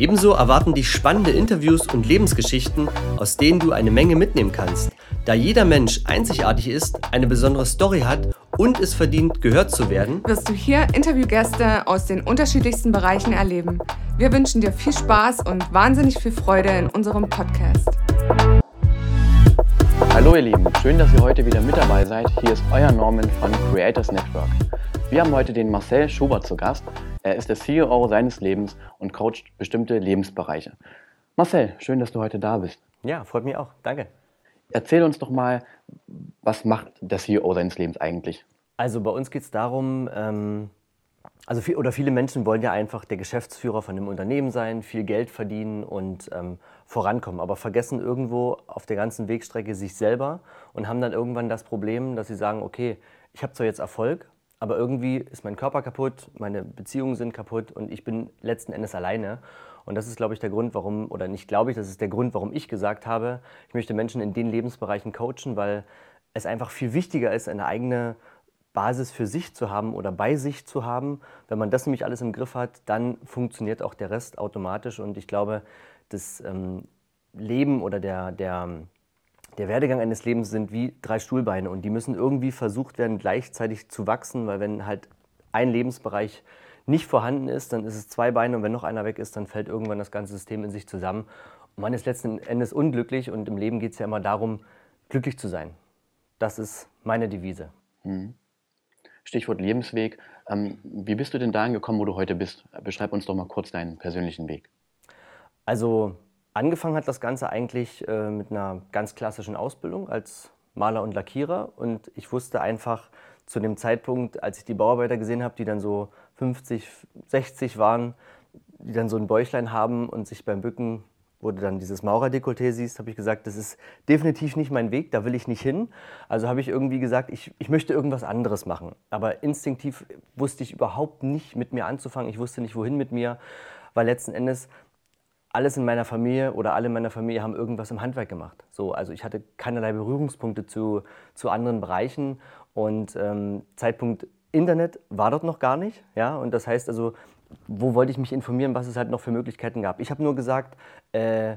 Ebenso erwarten dich spannende Interviews und Lebensgeschichten, aus denen du eine Menge mitnehmen kannst. Da jeder Mensch einzigartig ist, eine besondere Story hat und es verdient, gehört zu werden, wirst du hier Interviewgäste aus den unterschiedlichsten Bereichen erleben. Wir wünschen dir viel Spaß und wahnsinnig viel Freude in unserem Podcast. Hallo ihr Lieben, schön, dass ihr heute wieder mit dabei seid. Hier ist euer Norman von Creators Network. Wir haben heute den Marcel Schubert zu Gast. Er ist der CEO seines Lebens und coacht bestimmte Lebensbereiche. Marcel, schön, dass du heute da bist. Ja, freut mich auch. Danke. Erzähl uns doch mal, was macht der CEO seines Lebens eigentlich? Also bei uns geht es darum, ähm, also viel, oder viele Menschen wollen ja einfach der Geschäftsführer von einem Unternehmen sein, viel Geld verdienen und ähm, vorankommen, aber vergessen irgendwo auf der ganzen Wegstrecke sich selber und haben dann irgendwann das Problem, dass sie sagen, okay, ich habe zwar jetzt Erfolg, aber irgendwie ist mein Körper kaputt, meine Beziehungen sind kaputt und ich bin letzten Endes alleine. Und das ist, glaube ich, der Grund, warum, oder nicht glaube ich, das ist der Grund, warum ich gesagt habe, ich möchte Menschen in den Lebensbereichen coachen, weil es einfach viel wichtiger ist, eine eigene Basis für sich zu haben oder bei sich zu haben. Wenn man das nämlich alles im Griff hat, dann funktioniert auch der Rest automatisch. Und ich glaube, das ähm, Leben oder der, der, der Werdegang eines Lebens sind wie drei Stuhlbeine und die müssen irgendwie versucht werden, gleichzeitig zu wachsen, weil wenn halt ein Lebensbereich nicht vorhanden ist, dann ist es zwei Beine und wenn noch einer weg ist, dann fällt irgendwann das ganze System in sich zusammen. Und man ist letzten Endes unglücklich und im Leben geht es ja immer darum, glücklich zu sein. Das ist meine Devise. Mhm. Stichwort Lebensweg. Ähm, wie bist du denn dahin gekommen, wo du heute bist? Beschreib uns doch mal kurz deinen persönlichen Weg. Also angefangen hat das Ganze eigentlich äh, mit einer ganz klassischen Ausbildung als Maler und Lackierer und ich wusste einfach zu dem Zeitpunkt, als ich die Bauarbeiter gesehen habe, die dann so 50, 60 waren, die dann so ein Bäuchlein haben und sich beim Bücken, wo du dann dieses Maurerdekolleté siehst, habe ich gesagt, das ist definitiv nicht mein Weg, da will ich nicht hin. Also habe ich irgendwie gesagt, ich, ich möchte irgendwas anderes machen. Aber instinktiv wusste ich überhaupt nicht mit mir anzufangen. Ich wusste nicht, wohin mit mir, weil letzten Endes alles in meiner Familie oder alle in meiner Familie haben irgendwas im Handwerk gemacht. So, also ich hatte keinerlei Berührungspunkte zu, zu anderen Bereichen und ähm, Zeitpunkt Internet war dort noch gar nicht. Ja? Und das heißt also, wo wollte ich mich informieren, was es halt noch für Möglichkeiten gab. Ich habe nur gesagt, äh,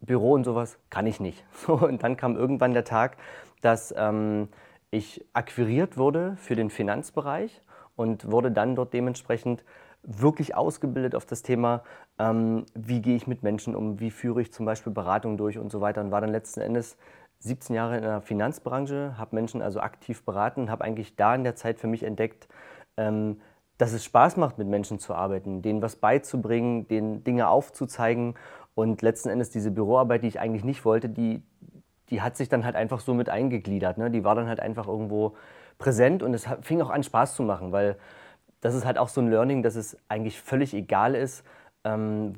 Büro und sowas kann ich nicht. und dann kam irgendwann der Tag, dass ähm, ich akquiriert wurde für den Finanzbereich und wurde dann dort dementsprechend wirklich ausgebildet auf das Thema, ähm, wie gehe ich mit Menschen um, wie führe ich zum Beispiel Beratung durch und so weiter und war dann letzten Endes 17 Jahre in der Finanzbranche, habe Menschen also aktiv beraten, habe eigentlich da in der Zeit für mich entdeckt, ähm, dass es Spaß macht, mit Menschen zu arbeiten, denen was beizubringen, denen Dinge aufzuzeigen. Und letzten Endes diese Büroarbeit, die ich eigentlich nicht wollte, die, die hat sich dann halt einfach so mit eingegliedert. Ne? Die war dann halt einfach irgendwo präsent und es fing auch an, Spaß zu machen, weil das ist halt auch so ein Learning, dass es eigentlich völlig egal ist, ähm,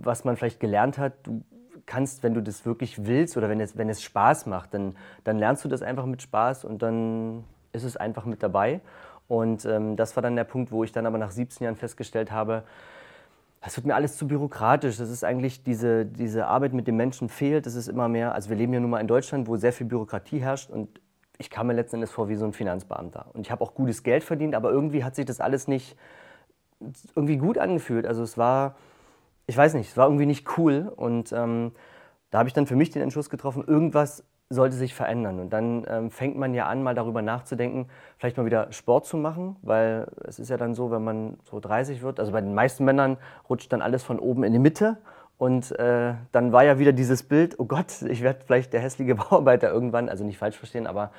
was man vielleicht gelernt hat. Du kannst, wenn du das wirklich willst oder wenn es, wenn es Spaß macht, dann, dann lernst du das einfach mit Spaß und dann ist es einfach mit dabei. Und ähm, das war dann der Punkt, wo ich dann aber nach 17 Jahren festgestellt habe, das wird mir alles zu bürokratisch. Das ist eigentlich diese, diese Arbeit mit den Menschen fehlt. Das ist immer mehr. Also wir leben ja nun mal in Deutschland, wo sehr viel Bürokratie herrscht und ich kam mir letzten Endes vor wie so ein Finanzbeamter. Und ich habe auch gutes Geld verdient, aber irgendwie hat sich das alles nicht irgendwie gut angefühlt. Also es war, ich weiß nicht, es war irgendwie nicht cool. Und ähm, da habe ich dann für mich den Entschluss getroffen, irgendwas sollte sich verändern. Und dann ähm, fängt man ja an, mal darüber nachzudenken, vielleicht mal wieder Sport zu machen, weil es ist ja dann so, wenn man so 30 wird, also bei den meisten Männern rutscht dann alles von oben in die Mitte. Und äh, dann war ja wieder dieses Bild, oh Gott, ich werde vielleicht der hässliche Bauarbeiter irgendwann, also nicht falsch verstehen, aber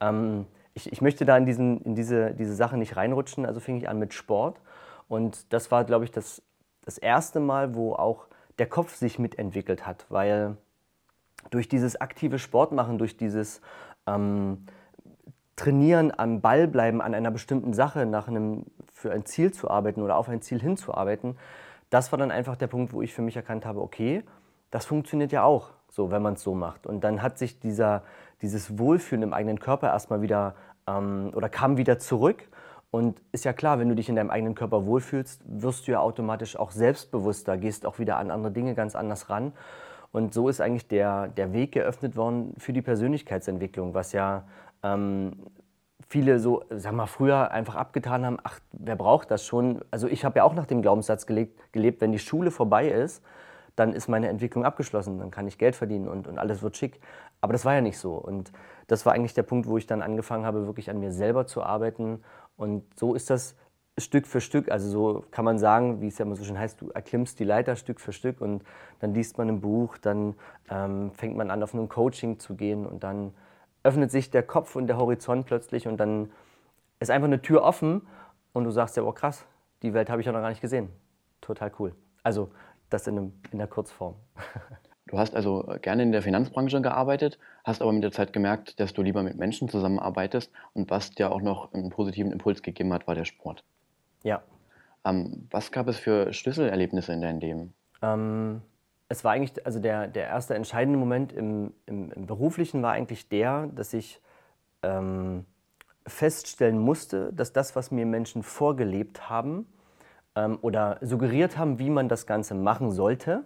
ähm, ich, ich, möchte da in, diesen, in diese, diese Sache nicht reinrutschen. Also fing ich an mit Sport. Und das war, glaube ich, das das erste Mal, wo auch der Kopf sich mitentwickelt hat, weil durch dieses aktive Sportmachen, durch dieses ähm, Trainieren, am Ball bleiben, an einer bestimmten Sache, nach einem, für ein Ziel zu arbeiten oder auf ein Ziel hinzuarbeiten, das war dann einfach der Punkt, wo ich für mich erkannt habe, okay, das funktioniert ja auch so, wenn man es so macht. Und dann hat sich dieser, dieses Wohlfühlen im eigenen Körper erstmal wieder ähm, oder kam wieder zurück. Und ist ja klar, wenn du dich in deinem eigenen Körper wohlfühlst, wirst du ja automatisch auch selbstbewusster, gehst auch wieder an andere Dinge ganz anders ran. Und so ist eigentlich der, der Weg geöffnet worden für die Persönlichkeitsentwicklung, was ja ähm, viele so, sag mal, früher einfach abgetan haben, ach, wer braucht das schon? Also ich habe ja auch nach dem Glaubenssatz gelebt, gelebt, wenn die Schule vorbei ist, dann ist meine Entwicklung abgeschlossen, dann kann ich Geld verdienen und, und alles wird schick. Aber das war ja nicht so. Und das war eigentlich der Punkt, wo ich dann angefangen habe, wirklich an mir selber zu arbeiten. Und so ist das Stück für Stück, also so kann man sagen, wie es ja immer so schön heißt, du erklimmst die Leiter Stück für Stück und dann liest man ein Buch, dann ähm, fängt man an, auf ein Coaching zu gehen und dann öffnet sich der Kopf und der Horizont plötzlich und dann ist einfach eine Tür offen und du sagst ja, oh krass, die Welt habe ich ja noch gar nicht gesehen. Total cool. Also das in, einem, in der Kurzform. Du hast also gerne in der Finanzbranche gearbeitet, hast aber mit der Zeit gemerkt, dass du lieber mit Menschen zusammenarbeitest und was dir auch noch einen positiven Impuls gegeben hat, war der Sport. Ja. Ähm, was gab es für Schlüsselerlebnisse in deinem Leben? Ähm, es war eigentlich, also der, der erste entscheidende Moment im, im, im Beruflichen war eigentlich der, dass ich ähm, feststellen musste, dass das, was mir Menschen vorgelebt haben ähm, oder suggeriert haben, wie man das Ganze machen sollte,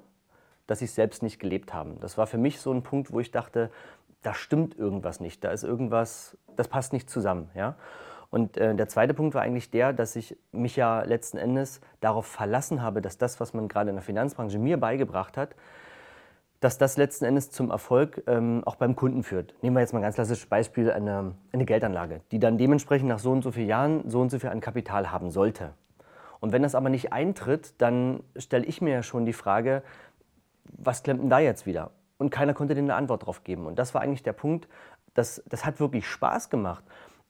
dass sie es selbst nicht gelebt haben. Das war für mich so ein Punkt, wo ich dachte, da stimmt irgendwas nicht, da ist irgendwas, das passt nicht zusammen. Ja? Und äh, der zweite Punkt war eigentlich der, dass ich mich ja letzten Endes darauf verlassen habe, dass das, was man gerade in der Finanzbranche mir beigebracht hat, dass das letzten Endes zum Erfolg ähm, auch beim Kunden führt. Nehmen wir jetzt mal ein ganz klassisches Beispiel, eine, eine Geldanlage, die dann dementsprechend nach so und so vielen Jahren so und so viel an Kapital haben sollte. Und wenn das aber nicht eintritt, dann stelle ich mir ja schon die Frage, was klemmt denn da jetzt wieder? Und keiner konnte dem eine Antwort drauf geben. Und das war eigentlich der Punkt, das, das hat wirklich Spaß gemacht.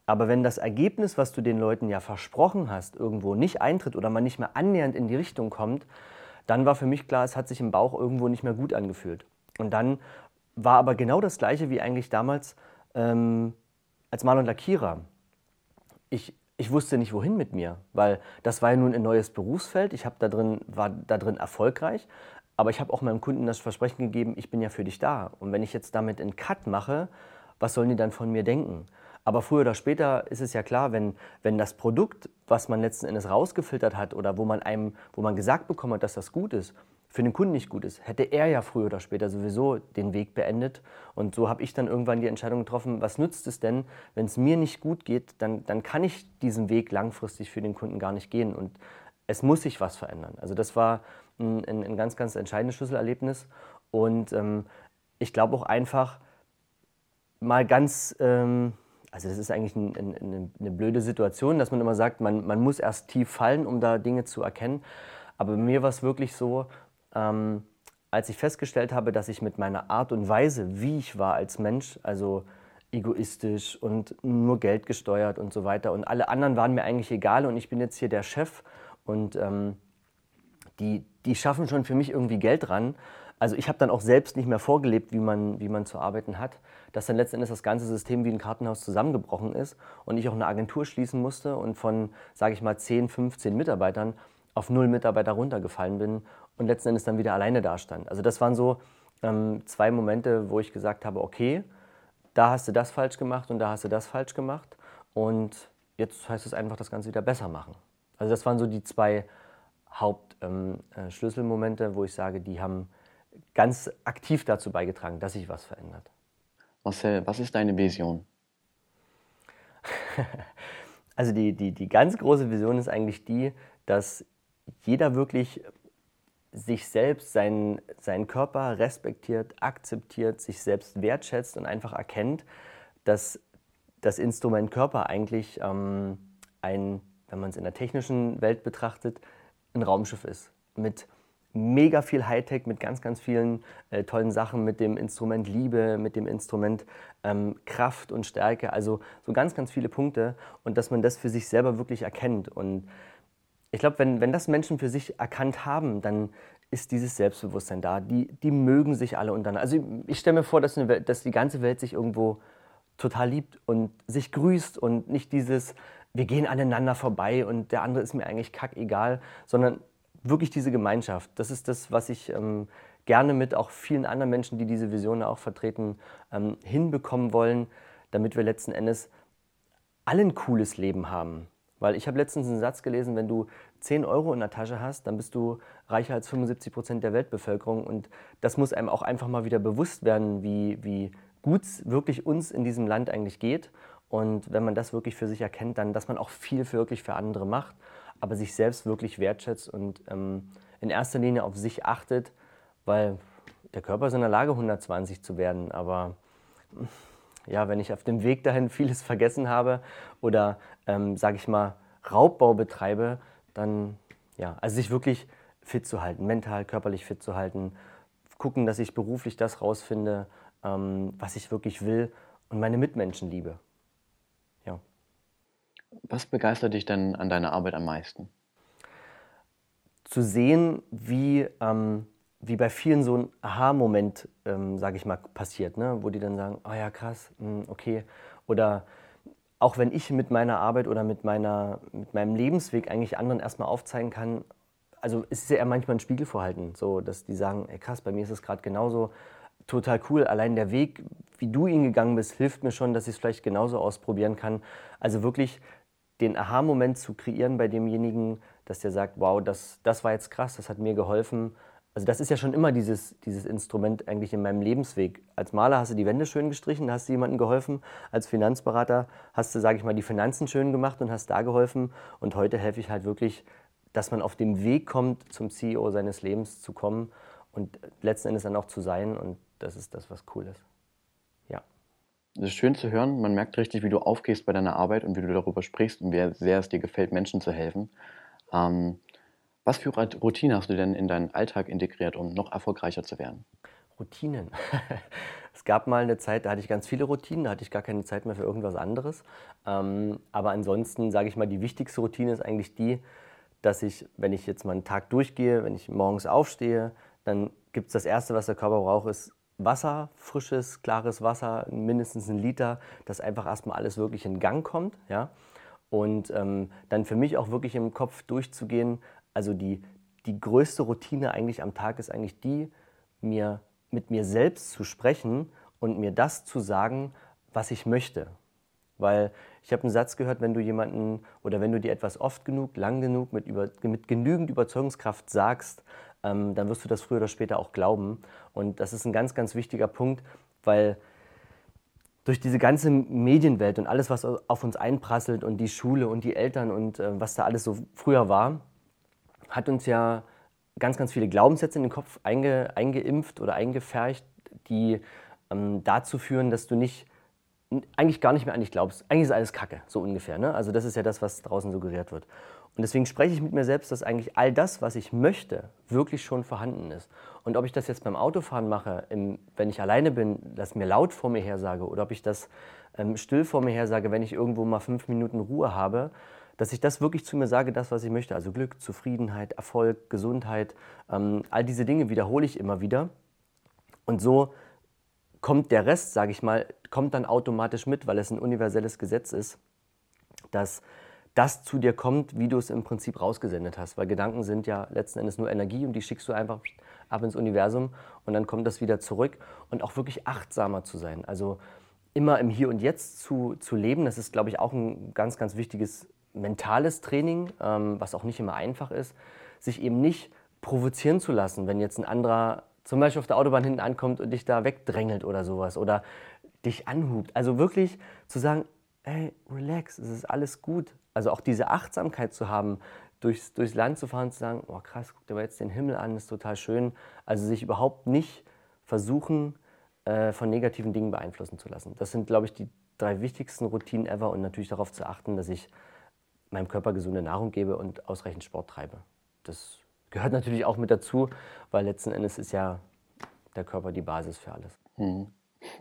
Aber wenn das Ergebnis, was du den Leuten ja versprochen hast, irgendwo nicht eintritt oder man nicht mehr annähernd in die Richtung kommt, dann war für mich klar, es hat sich im Bauch irgendwo nicht mehr gut angefühlt. Und dann war aber genau das Gleiche wie eigentlich damals ähm, als Maler und Lackierer. Ich, ich wusste nicht, wohin mit mir, weil das war ja nun ein neues Berufsfeld. Ich da drin, war da drin erfolgreich, aber ich habe auch meinem Kunden das Versprechen gegeben, ich bin ja für dich da. Und wenn ich jetzt damit einen Cut mache, was sollen die dann von mir denken? Aber früher oder später ist es ja klar, wenn, wenn das Produkt, was man letzten Endes rausgefiltert hat oder wo man einem, wo man gesagt bekommen hat, dass das gut ist, für den Kunden nicht gut ist, hätte er ja früher oder später sowieso den Weg beendet. Und so habe ich dann irgendwann die Entscheidung getroffen, was nützt es denn, wenn es mir nicht gut geht, dann, dann kann ich diesen Weg langfristig für den Kunden gar nicht gehen. Und es muss sich was verändern. Also das war ein, ein, ein ganz, ganz entscheidendes Schlüsselerlebnis. Und ähm, ich glaube auch einfach mal ganz... Ähm, also das ist eigentlich ein, ein, eine blöde Situation, dass man immer sagt, man, man muss erst tief fallen, um da Dinge zu erkennen. Aber bei mir war es wirklich so, ähm, als ich festgestellt habe, dass ich mit meiner Art und Weise, wie ich war als Mensch, also egoistisch und nur Geld gesteuert und so weiter, und alle anderen waren mir eigentlich egal und ich bin jetzt hier der Chef und ähm, die, die schaffen schon für mich irgendwie Geld ran also ich habe dann auch selbst nicht mehr vorgelebt, wie man, wie man zu arbeiten hat, dass dann letztendlich das ganze System wie ein Kartenhaus zusammengebrochen ist und ich auch eine Agentur schließen musste und von, sage ich mal, 10, 15 Mitarbeitern auf null Mitarbeiter runtergefallen bin und letzten Endes dann wieder alleine dastand. Also das waren so ähm, zwei Momente, wo ich gesagt habe, okay, da hast du das falsch gemacht und da hast du das falsch gemacht und jetzt heißt es einfach, das Ganze wieder besser machen. Also das waren so die zwei Hauptschlüsselmomente, ähm, äh, wo ich sage, die haben ganz aktiv dazu beigetragen, dass sich was verändert. Marcel, was ist deine Vision? also die, die, die ganz große Vision ist eigentlich die, dass jeder wirklich sich selbst, seinen, seinen Körper respektiert, akzeptiert, sich selbst wertschätzt und einfach erkennt, dass das Instrument Körper eigentlich ähm, ein, wenn man es in der technischen Welt betrachtet, ein Raumschiff ist. Mit mega viel Hightech mit ganz, ganz vielen äh, tollen Sachen, mit dem Instrument Liebe, mit dem Instrument ähm, Kraft und Stärke, also so ganz, ganz viele Punkte und dass man das für sich selber wirklich erkennt. Und ich glaube, wenn, wenn das Menschen für sich erkannt haben, dann ist dieses Selbstbewusstsein da. Die, die mögen sich alle untereinander. Also ich, ich stelle mir vor, dass, Welt, dass die ganze Welt sich irgendwo total liebt und sich grüßt und nicht dieses, wir gehen aneinander vorbei und der andere ist mir eigentlich kackegal, sondern wirklich diese Gemeinschaft. Das ist das, was ich ähm, gerne mit auch vielen anderen Menschen, die diese Visionen auch vertreten, ähm, hinbekommen wollen, damit wir letzten Endes alle ein cooles Leben haben. Weil ich habe letztens einen Satz gelesen, wenn du 10 Euro in der Tasche hast, dann bist du reicher als 75 Prozent der Weltbevölkerung. Und das muss einem auch einfach mal wieder bewusst werden, wie, wie gut es wirklich uns in diesem Land eigentlich geht. Und wenn man das wirklich für sich erkennt, dann, dass man auch viel für wirklich für andere macht, aber sich selbst wirklich wertschätzt und ähm, in erster Linie auf sich achtet, weil der Körper ist in der Lage, 120 zu werden. Aber ja, wenn ich auf dem Weg dahin vieles vergessen habe oder, ähm, sage ich mal, Raubbau betreibe, dann, ja, also sich wirklich fit zu halten, mental, körperlich fit zu halten, gucken, dass ich beruflich das rausfinde, ähm, was ich wirklich will und meine Mitmenschen liebe. Was begeistert dich denn an deiner Arbeit am meisten? Zu sehen, wie ähm, wie bei vielen so ein Aha-Moment, ähm, sage ich mal, passiert, ne? wo die dann sagen, oh ja, krass, mh, hm, okay. Oder auch wenn ich mit meiner Arbeit oder mit, meiner, mit meinem Lebensweg eigentlich anderen erstmal aufzeigen kann, also es ja eher manchmal ein Spiegelvorhalten, so dass die sagen, ey krass, bei mir ist es gerade genauso, total cool. Allein der Weg, wie du ihn gegangen bist, hilft mir schon, dass ich es vielleicht genauso ausprobieren kann. Also wirklich den Aha-Moment zu kreieren bei demjenigen, dass der sagt, wow, das, das war jetzt krass, das hat mir geholfen also das ist ja schon immer dieses, dieses Instrument eigentlich in meinem Lebensweg. Als Maler hast du die Wände schön gestrichen, hast du jemandem geholfen. Als Finanzberater hast du, sage ich mal, die Finanzen schön gemacht und hast da geholfen. Und heute helfe ich halt wirklich, dass man auf dem Weg kommt, zum CEO seines Lebens zu kommen und letzten Endes dann auch zu sein. Und das ist das, was cool ist. Es ist schön zu hören. Man merkt richtig, wie du aufgehst bei deiner Arbeit und wie du darüber sprichst und wie sehr es dir gefällt, Menschen zu helfen. Ähm, was für Routinen hast du denn in deinen Alltag integriert, um noch erfolgreicher zu werden? Routinen. es gab mal eine Zeit, da hatte ich ganz viele Routinen, da hatte ich gar keine Zeit mehr für irgendwas anderes. Ähm, aber ansonsten sage ich mal, die wichtigste Routine ist eigentlich die, dass ich, wenn ich jetzt mal einen Tag durchgehe, wenn ich morgens aufstehe, dann gibt es das Erste, was der Körper braucht, ist Wasser, frisches, klares Wasser, mindestens ein Liter, dass einfach erstmal alles wirklich in Gang kommt. Ja? Und ähm, dann für mich auch wirklich im Kopf durchzugehen, also die, die größte Routine eigentlich am Tag ist eigentlich die, mir mit mir selbst zu sprechen und mir das zu sagen, was ich möchte. Weil ich habe einen Satz gehört, wenn du jemanden oder wenn du dir etwas oft genug, lang genug, mit, über, mit genügend Überzeugungskraft sagst, ähm, dann wirst du das früher oder später auch glauben. Und das ist ein ganz, ganz wichtiger Punkt, weil durch diese ganze Medienwelt und alles, was auf uns einprasselt und die Schule und die Eltern und äh, was da alles so früher war, hat uns ja ganz, ganz viele Glaubenssätze in den Kopf einge, eingeimpft oder eingefärcht, die ähm, dazu führen, dass du nicht eigentlich gar nicht mehr an dich glaubst. Eigentlich ist alles Kacke, so ungefähr. Ne? Also das ist ja das, was draußen suggeriert wird. Und deswegen spreche ich mit mir selbst, dass eigentlich all das, was ich möchte, wirklich schon vorhanden ist. Und ob ich das jetzt beim Autofahren mache, im, wenn ich alleine bin, das mir laut vor mir her sage, oder ob ich das ähm, still vor mir her sage, wenn ich irgendwo mal fünf Minuten Ruhe habe, dass ich das wirklich zu mir sage, das, was ich möchte. Also Glück, Zufriedenheit, Erfolg, Gesundheit, ähm, all diese Dinge wiederhole ich immer wieder. Und so kommt der Rest, sage ich mal, kommt dann automatisch mit, weil es ein universelles Gesetz ist, dass das zu dir kommt, wie du es im Prinzip rausgesendet hast. Weil Gedanken sind ja letzten Endes nur Energie und die schickst du einfach ab ins Universum und dann kommt das wieder zurück. Und auch wirklich achtsamer zu sein. Also immer im Hier und Jetzt zu, zu leben, das ist, glaube ich, auch ein ganz, ganz wichtiges mentales Training, ähm, was auch nicht immer einfach ist, sich eben nicht provozieren zu lassen, wenn jetzt ein anderer zum Beispiel auf der Autobahn hinten ankommt und dich da wegdrängelt oder sowas oder dich anhubt. Also wirklich zu sagen, hey, relax, es ist alles gut. Also auch diese Achtsamkeit zu haben, durchs, durchs Land zu fahren zu sagen, oh krass, guck dir mal jetzt den Himmel an, ist total schön. Also sich überhaupt nicht versuchen, äh, von negativen Dingen beeinflussen zu lassen. Das sind, glaube ich, die drei wichtigsten Routinen ever und natürlich darauf zu achten, dass ich meinem Körper gesunde Nahrung gebe und ausreichend Sport treibe. Das gehört natürlich auch mit dazu, weil letzten Endes ist ja der Körper die Basis für alles. Mhm.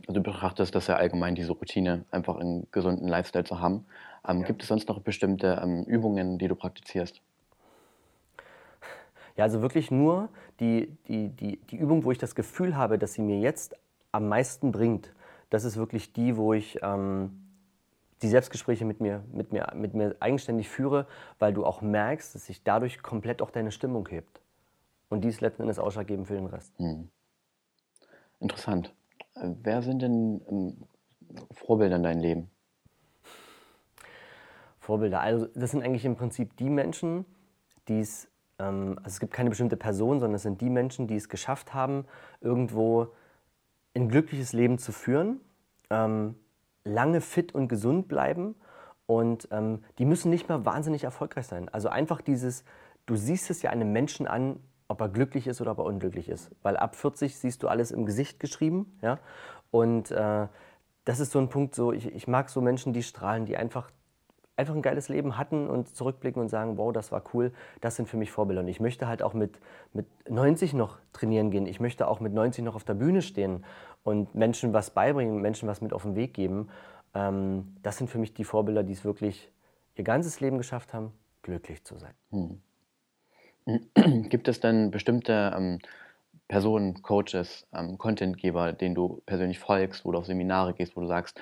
Also du betrachtest das ja allgemein, diese Routine, einfach einen gesunden Lifestyle zu haben. Ähm, ja. Gibt es sonst noch bestimmte ähm, Übungen, die du praktizierst? Ja, also wirklich nur die, die, die, die Übung, wo ich das Gefühl habe, dass sie mir jetzt am meisten bringt. Das ist wirklich die, wo ich ähm, die Selbstgespräche mit mir, mit, mir, mit mir eigenständig führe, weil du auch merkst, dass sich dadurch komplett auch deine Stimmung hebt. Und dies letzten Endes ausschlaggebend für den Rest. Hm. Interessant. Wer sind denn ähm, Vorbilder in deinem Lem? Vorbilder. Also das sind eigentlich im Prinzip die Menschen, die es, ähm, also es gibt keine bestimmte Person, sondern es sind die Menschen, die es geschafft haben, irgendwo ein glückliches Leben zu führen, ähm, lange fit und gesund bleiben und ähm, die müssen nicht mehr wahnsinnig erfolgreich sein. Also einfach dieses, du siehst es ja einem Menschen an, ob er glücklich ist oder ob er unglücklich ist. Weil ab 40 siehst du alles im Gesicht geschrieben. Ja? Und äh, das ist so ein Punkt, so, ich, ich mag so Menschen, die strahlen, die einfach, einfach ein geiles Leben hatten und zurückblicken und sagen, wow, das war cool, das sind für mich Vorbilder. Und ich möchte halt auch mit, mit 90 noch trainieren gehen. Ich möchte auch mit 90 noch auf der Bühne stehen und Menschen was beibringen, Menschen was mit auf den Weg geben. Ähm, das sind für mich die Vorbilder, die es wirklich ihr ganzes Leben geschafft haben, glücklich zu sein. Hm. Gibt es denn bestimmte ähm, Personen, Coaches, ähm, Contentgeber, denen du persönlich folgst, wo du auf Seminare gehst, wo du sagst,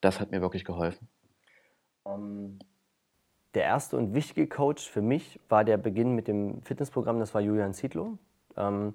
das hat mir wirklich geholfen? Ähm, der erste und wichtige Coach für mich war der Beginn mit dem Fitnessprogramm, das war Julian Zietlow. Ähm,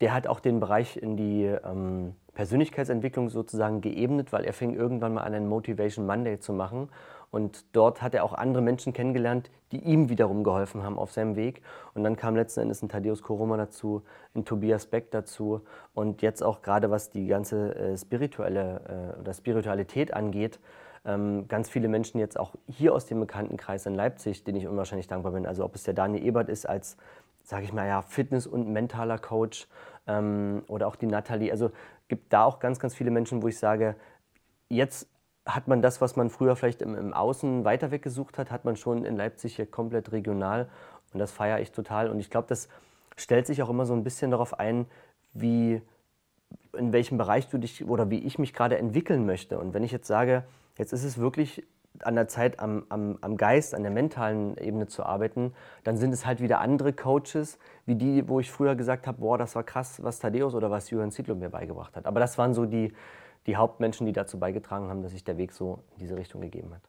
der hat auch den Bereich in die ähm, Persönlichkeitsentwicklung sozusagen geebnet, weil er fing irgendwann mal an, einen Motivation Monday zu machen. Und dort hat er auch andere Menschen kennengelernt, die ihm wiederum geholfen haben auf seinem Weg. Und dann kam letzten Endes ein Thaddeus Koroma dazu, ein Tobias Beck dazu. Und jetzt auch gerade was die ganze äh, spirituelle äh, oder Spiritualität angeht, ähm, ganz viele Menschen jetzt auch hier aus dem Bekanntenkreis in Leipzig, denen ich unwahrscheinlich dankbar bin. Also ob es der Daniel Ebert ist als, sage ich mal, ja, Fitness- und mentaler Coach ähm, oder auch die Nathalie. Also gibt da auch ganz, ganz viele Menschen, wo ich sage, jetzt hat man das, was man früher vielleicht im, im Außen weiter weggesucht hat, hat man schon in Leipzig hier komplett regional. Und das feiere ich total. Und ich glaube, das stellt sich auch immer so ein bisschen darauf ein, wie, in welchem Bereich du dich oder wie ich mich gerade entwickeln möchte. Und wenn ich jetzt sage, jetzt ist es wirklich an der Zeit am, am, am Geist, an der mentalen Ebene zu arbeiten, dann sind es halt wieder andere Coaches, wie die, wo ich früher gesagt habe, boah, das war krass, was Thaddeus oder was Johann Zietlow mir beigebracht hat. Aber das waren so die, die Hauptmenschen, die dazu beigetragen haben, dass sich der Weg so in diese Richtung gegeben hat.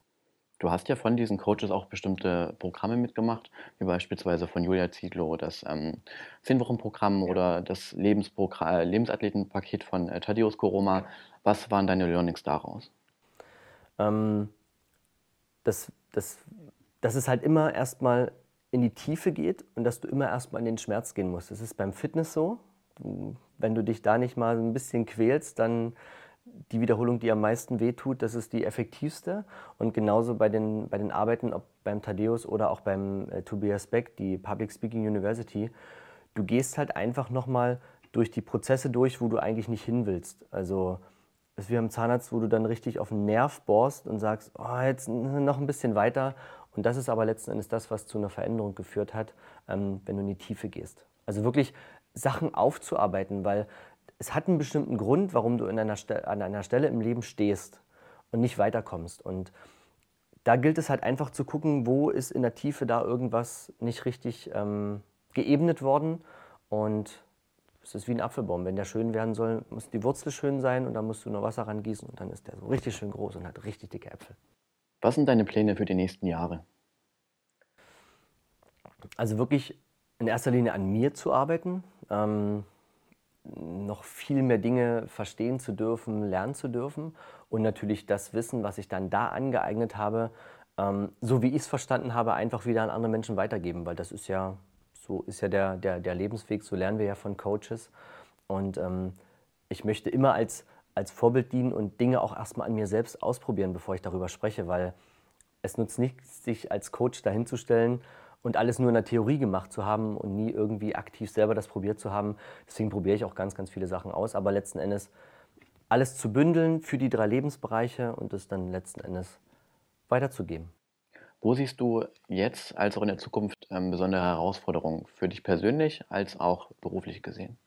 Du hast ja von diesen Coaches auch bestimmte Programme mitgemacht, wie beispielsweise von Julia Ziedlow das ähm, 10-Wochen-Programm ja. oder das äh, Lebensathletenpaket von äh, Thaddeus Koroma. Was waren deine Learnings daraus? Ähm, dass, dass, dass es halt immer erstmal in die Tiefe geht und dass du immer erstmal in den Schmerz gehen musst. Das ist beim Fitness so. Wenn du dich da nicht mal ein bisschen quälst, dann die Wiederholung, die am meisten wehtut, das ist die effektivste. Und genauso bei den, bei den Arbeiten, ob beim Thaddeus oder auch beim äh, Tobias Beck, die Public Speaking University, du gehst halt einfach nochmal durch die Prozesse durch, wo du eigentlich nicht hin willst. Also es ist wie am Zahnarzt, wo du dann richtig auf den Nerv bohrst und sagst, oh, jetzt noch ein bisschen weiter. Und das ist aber letzten Endes das, was zu einer Veränderung geführt hat, ähm, wenn du in die Tiefe gehst. Also wirklich Sachen aufzuarbeiten, weil es hat einen bestimmten Grund, warum du einer an einer Stelle im Leben stehst und nicht weiterkommst. Und da gilt es halt einfach zu gucken, wo ist in der Tiefe da irgendwas nicht richtig ähm, geebnet worden. Und es ist wie ein Apfelbaum. Wenn der schön werden soll, muss die Wurzel schön sein und dann musst du nur Wasser rangießen und dann ist der so richtig schön groß und hat richtig dicke Äpfel. Was sind deine Pläne für die nächsten Jahre? Also wirklich in erster Linie an mir zu arbeiten. Ähm, noch viel mehr Dinge verstehen zu dürfen, lernen zu dürfen und natürlich das Wissen, was ich dann da angeeignet habe, ähm, so wie ich es verstanden habe, einfach wieder an andere Menschen weitergeben, weil das ist ja, so ist ja der, der, der Lebensweg, so lernen wir ja von Coaches. Und ähm, ich möchte immer als, als Vorbild dienen und Dinge auch erstmal an mir selbst ausprobieren, bevor ich darüber spreche, weil es nutzt nichts, sich als Coach dahinzustellen und alles nur in der Theorie gemacht zu haben und nie irgendwie aktiv selber das probiert zu haben. Deswegen probiere ich auch ganz, ganz viele Sachen aus. Aber letzten Endes alles zu bündeln für die drei Lebensbereiche und es dann letzten Endes weiterzugeben. Wo siehst du jetzt als auch in der Zukunft ähm, besondere Herausforderungen für dich persönlich als auch beruflich gesehen?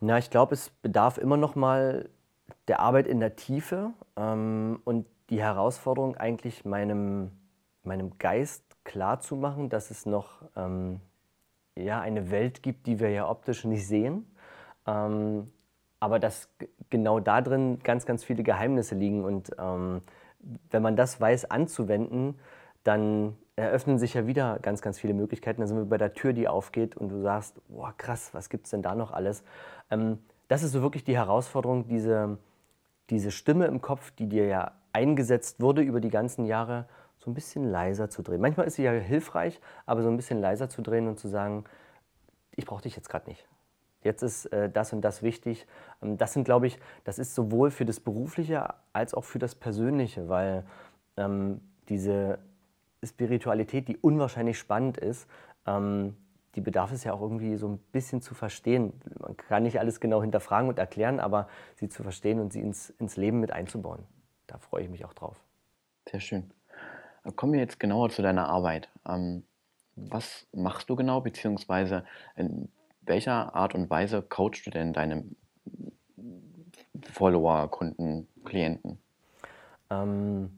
Na, ich glaube, es bedarf immer noch mal der Arbeit in der Tiefe ähm, und die Herausforderung eigentlich meinem, meinem Geist klar zu machen, dass es noch ähm, ja, eine Welt gibt, die wir ja optisch nicht sehen. Ähm, aber dass genau da drin ganz, ganz viele Geheimnisse liegen. Und ähm, wenn man das weiß anzuwenden, dann eröffnen sich ja wieder ganz, ganz viele Möglichkeiten. Da sind wir bei der Tür, die aufgeht und du sagst, boah, krass, was gibt es denn da noch alles? Ähm, das ist so wirklich die Herausforderung, diese, diese Stimme im Kopf, die dir ja eingesetzt wurde über die ganzen Jahre, so ein bisschen leiser zu drehen. Manchmal ist sie ja hilfreich, aber so ein bisschen leiser zu drehen und zu sagen, ich brauche dich jetzt gerade nicht. Jetzt ist äh, das und das wichtig. Ähm, das sind, glaube ich, das ist sowohl für das Berufliche als auch für das Persönliche, weil ähm, diese Spiritualität, die unwahrscheinlich spannend ist, ähm, die bedarf es ja auch irgendwie so ein bisschen zu verstehen. Man kann nicht alles genau hinterfragen und erklären, aber sie zu verstehen und sie ins, ins Leben mit einzubauen. Da freue ich mich auch drauf. Sehr schön. Kommen wir jetzt genauer zu deiner Arbeit. Ähm, was machst du genau, beziehungsweise in welcher Art und Weise coachst du denn deine Follower, Kunden, Klienten? Ähm,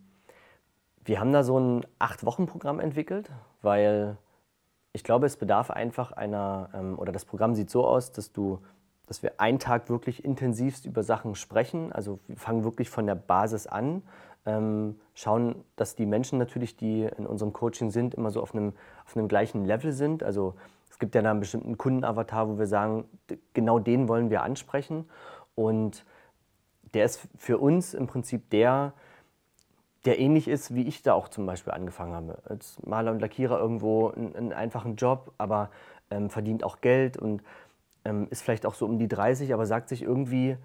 wir haben da so ein Acht-Wochen-Programm entwickelt, weil ich glaube, es bedarf einfach einer, ähm, oder das Programm sieht so aus, dass du dass wir einen Tag wirklich intensivst über Sachen sprechen. Also wir fangen wirklich von der Basis an, ähm, schauen, dass die Menschen natürlich, die in unserem Coaching sind, immer so auf einem, auf einem gleichen Level sind. Also es gibt ja da einen bestimmten Kundenavatar, wo wir sagen, genau den wollen wir ansprechen. Und der ist für uns im Prinzip der, der ähnlich ist, wie ich da auch zum Beispiel angefangen habe. Als Maler und Lackierer irgendwo einen, einen einfachen Job, aber ähm, verdient auch Geld und ähm, ist vielleicht auch so um die 30, aber sagt sich irgendwie,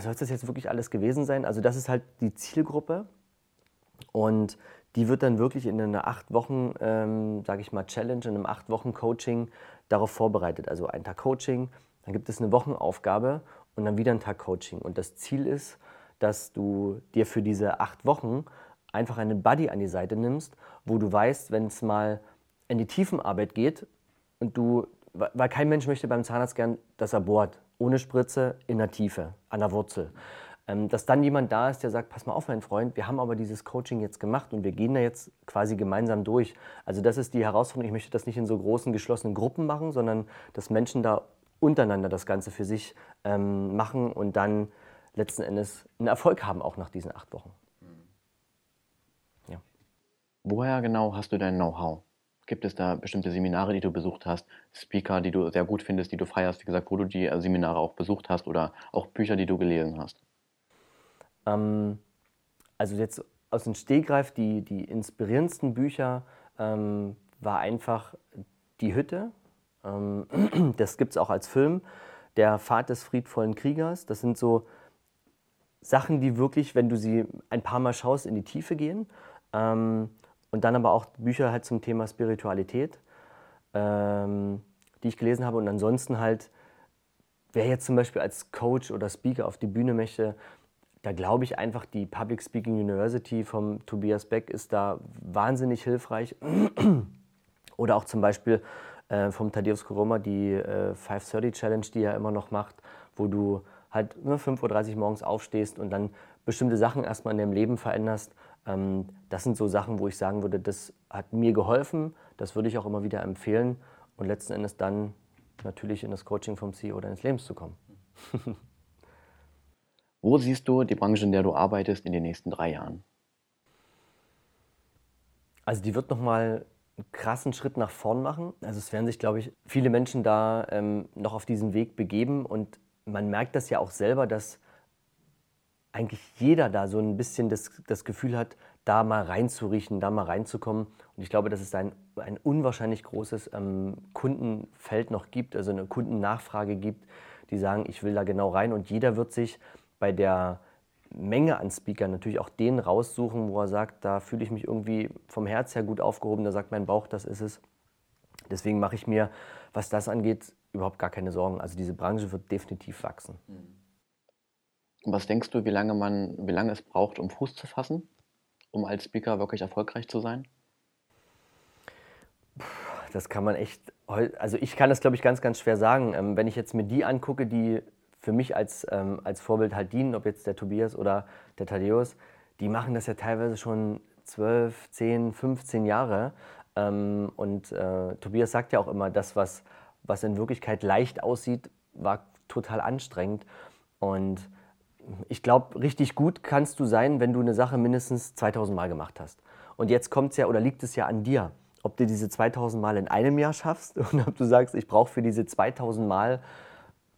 soll es das jetzt wirklich alles gewesen sein? Also das ist halt die Zielgruppe und die wird dann wirklich in einer acht Wochen, ähm, sage ich mal, Challenge, in einem acht Wochen Coaching darauf vorbereitet. Also ein Tag Coaching, dann gibt es eine Wochenaufgabe und dann wieder ein Tag Coaching. Und das Ziel ist, dass du dir für diese acht Wochen einfach einen Buddy an die Seite nimmst, wo du weißt, wenn es mal in die Tiefenarbeit geht und du weil kein Mensch möchte beim Zahnarzt gern, dass er bohrt, ohne Spritze, in der Tiefe, an der Wurzel. Ähm, dass dann jemand da ist, der sagt, pass mal auf, mein Freund, wir haben aber dieses Coaching jetzt gemacht und wir gehen da jetzt quasi gemeinsam durch. Also das ist die Herausforderung. Ich möchte das nicht in so großen, geschlossenen Gruppen machen, sondern dass Menschen da untereinander das Ganze für sich ähm, machen und dann letzten Endes einen Erfolg haben, auch nach diesen acht Wochen. Ja. Woher genau hast du dein Know-how? Gibt es da bestimmte Seminare, die du besucht hast, Speaker, die du sehr gut findest, die du feierst, wie gesagt, wo du die äh, Seminare auch besucht hast oder auch Bücher, die du gelesen hast? Ähm, also jetzt aus dem Stegreif, die, die inspirierendsten Bücher ähm, war einfach Die Hütte. Ähm, das gibt es auch als Film. Der Pfad des friedvollen Kriegers. Das sind so Sachen, die wirklich, wenn du sie ein paar Mal schaust, in die Tiefe gehen. Ähm, und dann aber auch Bücher halt zum Thema Spiritualität, ähm, die ich gelesen habe. Und ansonsten halt, wer jetzt zum Beispiel als Coach oder Speaker auf die Bühne möchte, da glaube ich einfach, die Public Speaking University vom Tobias Beck ist da wahnsinnig hilfreich. Oder auch zum Beispiel äh, vom Thaddeus Koroma die äh, 530 Challenge, die er immer noch macht, wo du halt nur 5.30 Uhr morgens aufstehst und dann bestimmte Sachen erstmal in deinem Leben veränderst das sind so Sachen, wo ich sagen würde, das hat mir geholfen, das würde ich auch immer wieder empfehlen und letzten Endes dann natürlich in das Coaching vom CEO deines Lebens zu kommen. wo siehst du die Branche, in der du arbeitest, in den nächsten drei Jahren? Also die wird nochmal einen krassen Schritt nach vorn machen. Also es werden sich, glaube ich, viele Menschen da ähm, noch auf diesen Weg begeben und man merkt das ja auch selber, dass eigentlich jeder da so ein bisschen das, das Gefühl hat, da mal reinzuriechen, da mal reinzukommen. Und ich glaube, dass es ein, ein unwahrscheinlich großes ähm, Kundenfeld noch gibt, also eine Kundennachfrage gibt, die sagen, ich will da genau rein. Und jeder wird sich bei der Menge an Speakern natürlich auch den raussuchen, wo er sagt, da fühle ich mich irgendwie vom Herz her gut aufgehoben, da sagt mein Bauch, das ist es. Deswegen mache ich mir, was das angeht, überhaupt gar keine Sorgen. Also diese Branche wird definitiv wachsen. Mhm. Was denkst du, wie lange, man, wie lange es braucht, um Fuß zu fassen, um als Speaker wirklich erfolgreich zu sein? Das kann man echt, also ich kann das glaube ich ganz, ganz schwer sagen. Ähm, wenn ich jetzt mir die angucke, die für mich als, ähm, als Vorbild halt dienen, ob jetzt der Tobias oder der Thaddeus, die machen das ja teilweise schon 12, 10, 15 Jahre. Ähm, und äh, Tobias sagt ja auch immer, das, was, was in Wirklichkeit leicht aussieht, war total anstrengend. Und ich glaube, richtig gut kannst du sein, wenn du eine Sache mindestens 2000 Mal gemacht hast. Und jetzt kommt es ja oder liegt es ja an dir, ob du diese 2000 Mal in einem Jahr schaffst und ob du sagst, ich brauche für diese 2000 Mal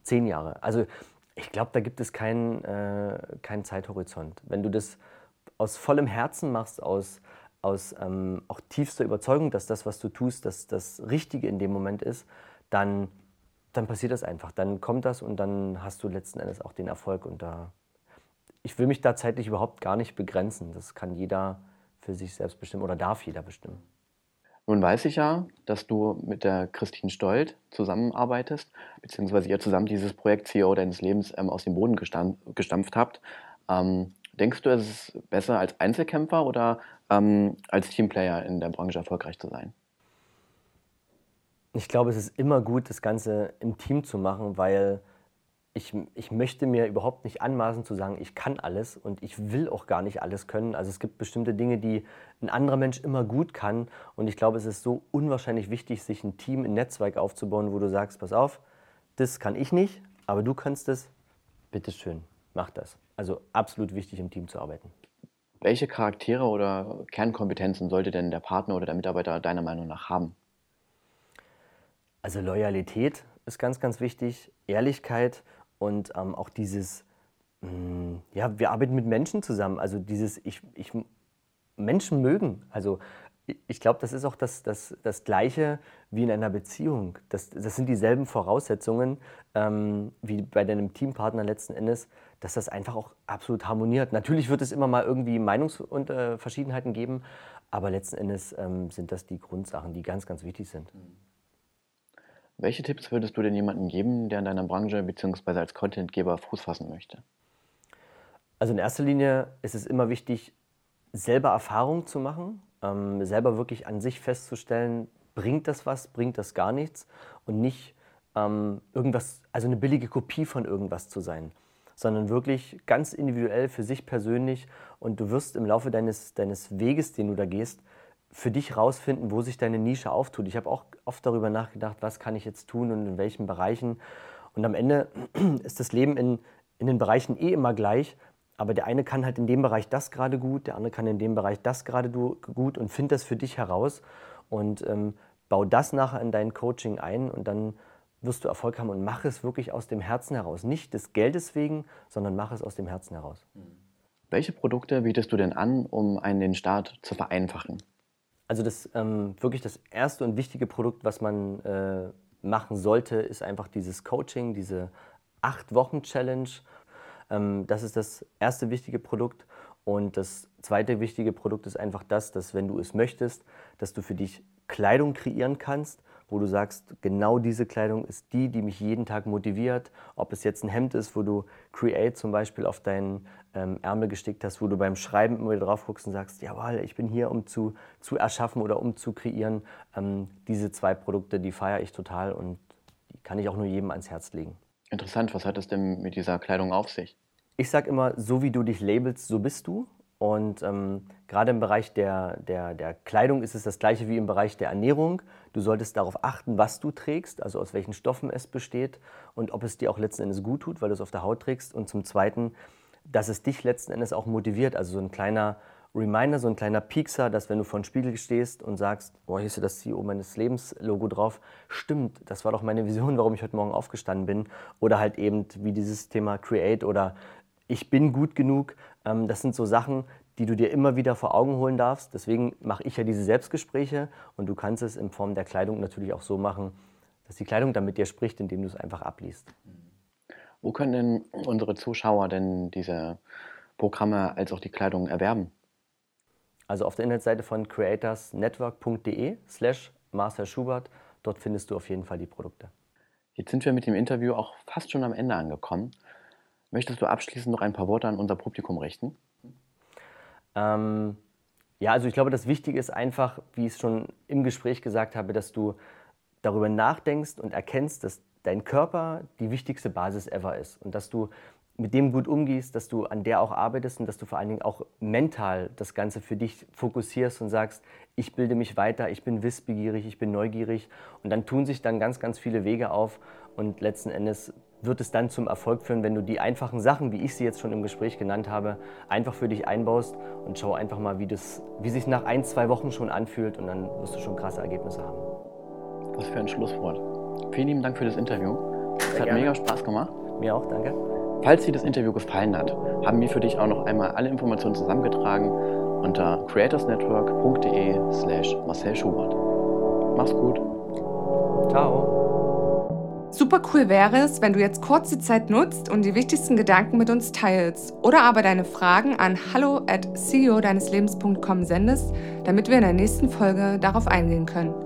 zehn Jahre. Also ich glaube, da gibt es keinen, äh, keinen Zeithorizont. Wenn du das aus vollem Herzen machst, aus, aus ähm, auch tiefster Überzeugung, dass das, was du tust, dass das Richtige in dem Moment ist, dann, dann passiert das einfach. Dann kommt das und dann hast du letzten Endes auch den Erfolg. Und da, ich will mich da zeitlich überhaupt gar nicht begrenzen. Das kann jeder für sich selbst bestimmen oder darf jeder bestimmen. Nun weiß ich ja, dass du mit der Christine Stolt zusammenarbeitest, beziehungsweise ihr zusammen dieses Projekt CEO deines Lebens ähm, aus dem Boden gestampft habt. Ähm, denkst du, es ist besser als Einzelkämpfer oder ähm, als Teamplayer in der Branche erfolgreich zu sein? Ich glaube, es ist immer gut, das Ganze im Team zu machen, weil ich, ich möchte mir überhaupt nicht anmaßen zu sagen, ich kann alles und ich will auch gar nicht alles können. Also es gibt bestimmte Dinge, die ein anderer Mensch immer gut kann. Und ich glaube, es ist so unwahrscheinlich wichtig, sich ein Team, ein Netzwerk aufzubauen, wo du sagst, pass auf, das kann ich nicht, aber du kannst es, bitteschön, mach das. Also absolut wichtig, im Team zu arbeiten. Welche Charaktere oder Kernkompetenzen sollte denn der Partner oder der Mitarbeiter deiner Meinung nach haben? Also Loyalität ist ganz, ganz wichtig, Ehrlichkeit und ähm, auch dieses, mh, mm, ja, wir arbeiten mit Menschen zusammen. Also dieses, ich, ich Menschen mögen. Also ich glaube, das ist auch das, das, das Gleiche wie in einer Beziehung. Das, das sind dieselben Voraussetzungen ähm, wie bei deinem Teampartner letzten Endes, dass das einfach auch absolut harmoniert. Natürlich wird es immer mal irgendwie Meinungsverschiedenheiten geben, aber letzten Endes ähm, sind das die Grundsachen, die ganz, ganz wichtig sind. Welche Tipps würdest du denn jemandem geben, der in deiner Branche bzw. als Contentgeber Fuß fassen möchte? Also in erster Linie ist es immer wichtig, selber Erfahrung zu machen, ähm, selber wirklich an sich festzustellen, bringt das was, bringt das gar nichts und nicht ähm, irgendwas, also eine billige Kopie von irgendwas zu sein, sondern wirklich ganz individuell für sich persönlich und du wirst im Laufe deines, deines Weges, den du da gehst, für dich rausfinden, wo sich deine Nische auftut. Ich habe auch oft darüber nachgedacht, was kann ich jetzt tun und in welchen Bereichen. Und am Ende ist das Leben in, in den Bereichen eh immer gleich, aber der eine kann halt in dem Bereich das gerade gut, der andere kann in dem Bereich das gerade gut und find das für dich heraus und ähm, bau das nachher in dein Coaching ein und dann wirst du Erfolg haben und mach es wirklich aus dem Herzen heraus. Nicht des Geldes wegen, sondern mach es aus dem Herzen heraus. Welche Produkte bietest du denn an, um einen den Start zu vereinfachen? Also das ähm, wirklich das erste und wichtige Produkt, was man äh, machen sollte, ist einfach dieses Coaching, diese acht Wochen Challenge ähm, das ist das erste wichtige Produkt. Und das zweite wichtige Produkt ist einfach das, dass wenn du es möchtest, dass du für dich Kleidung kreieren kannst, wo du sagst, genau diese Kleidung ist die, die mich jeden Tag motiviert. Ob es jetzt ein Hemd ist, wo du Create zum Beispiel auf deinen ähm, Ärmel gestickt hast, wo du beim Schreiben immer wieder drauf guckst und sagst, jawohl, ich bin hier, um zu, zu erschaffen oder um zu kreieren. Ähm, diese zwei Produkte, die feiere ich total und die kann ich auch nur jedem ans Herz legen. Interessant, was hat es denn mit dieser Kleidung auf sich? Ich sage immer, so wie du dich labelst, so bist du. Und ähm, gerade im Bereich der, der, der Kleidung ist es das gleiche wie im Bereich der Ernährung. Du solltest darauf achten, was du trägst, also aus welchen Stoffen es besteht und ob es dir auch letzten Endes gut tut, weil du es auf der Haut trägst. Und zum Zweiten, dass es dich letzten Endes auch motiviert. Also so ein kleiner Reminder, so ein kleiner Piekser, dass wenn du vor dem Spiegel stehst und sagst, boah, hier ist ja das CEO meines Lebens-Logo drauf, stimmt, das war doch meine Vision, warum ich heute Morgen aufgestanden bin. Oder halt eben wie dieses Thema Create oder ich bin gut genug. Ähm, das sind so Sachen, die du dir immer wieder vor Augen holen darfst. Deswegen mache ich ja diese Selbstgespräche und du kannst es in Form der Kleidung natürlich auch so machen, dass die Kleidung dann mit dir spricht, indem du es einfach abliest. Wo können denn unsere Zuschauer denn diese Programme als auch die Kleidung erwerben? Also auf der Internetseite von creatorsnetwork.de slash Marcel Schubert. Dort findest du auf jeden Fall die Produkte. Jetzt sind wir mit dem Interview auch fast schon am Ende angekommen. Möchtest du abschließend noch ein paar Worte an unser Publikum richten? Ähm, ja, also ich glaube, das Wichtige ist einfach, wie ich es schon im Gespräch gesagt habe, dass du darüber nachdenkst und erkennst, dass dein Körper die wichtigste Basis ever ist und dass du mit dem gut umgehst, dass du an der auch arbeitest und dass du vor allen Dingen auch mental das Ganze für dich fokussierst und sagst, ich bilde mich weiter, ich bin wissbegierig, ich bin neugierig und dann tun sich dann ganz, ganz viele Wege auf und letzten Endes wird es dann zum Erfolg führen, wenn du die einfachen Sachen, wie ich sie jetzt schon im Gespräch genannt habe, einfach für dich einbaust und schau einfach mal, wie, das, wie sich nach ein, zwei Wochen schon anfühlt und dann wirst du schon krasse Ergebnisse haben. Was für ein Schlusswort. Vielen lieben Dank für das Interview. Es hat gerne. mega Spaß gemacht. Mir auch, danke. Falls dir das Interview gefallen hat, haben wir für dich auch noch einmal alle Informationen zusammengetragen unter creatorsnetwork.de slash Marcel Schubert. Mach's gut. Ciao. Super cool wäre es, wenn du jetzt kurz die Zeit nutzt und die wichtigsten Gedanken mit uns teilst oder aber deine Fragen an hallo at ceo deines Lebens.com sendest, damit wir in der nächsten Folge darauf eingehen können.